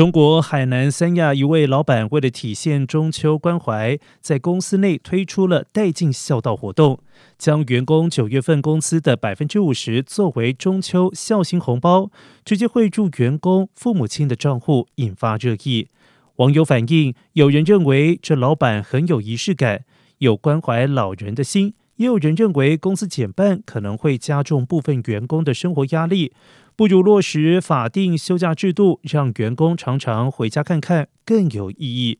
中国海南三亚一位老板为了体现中秋关怀，在公司内推出了带进孝道活动，将员工九月份工资的百分之五十作为中秋孝心红包，直接汇入员工父母亲的账户，引发热议。网友反映，有人认为这老板很有仪式感，有关怀老人的心。也有人认为，工资减半可能会加重部分员工的生活压力，不如落实法定休假制度，让员工常常回家看看更有意义。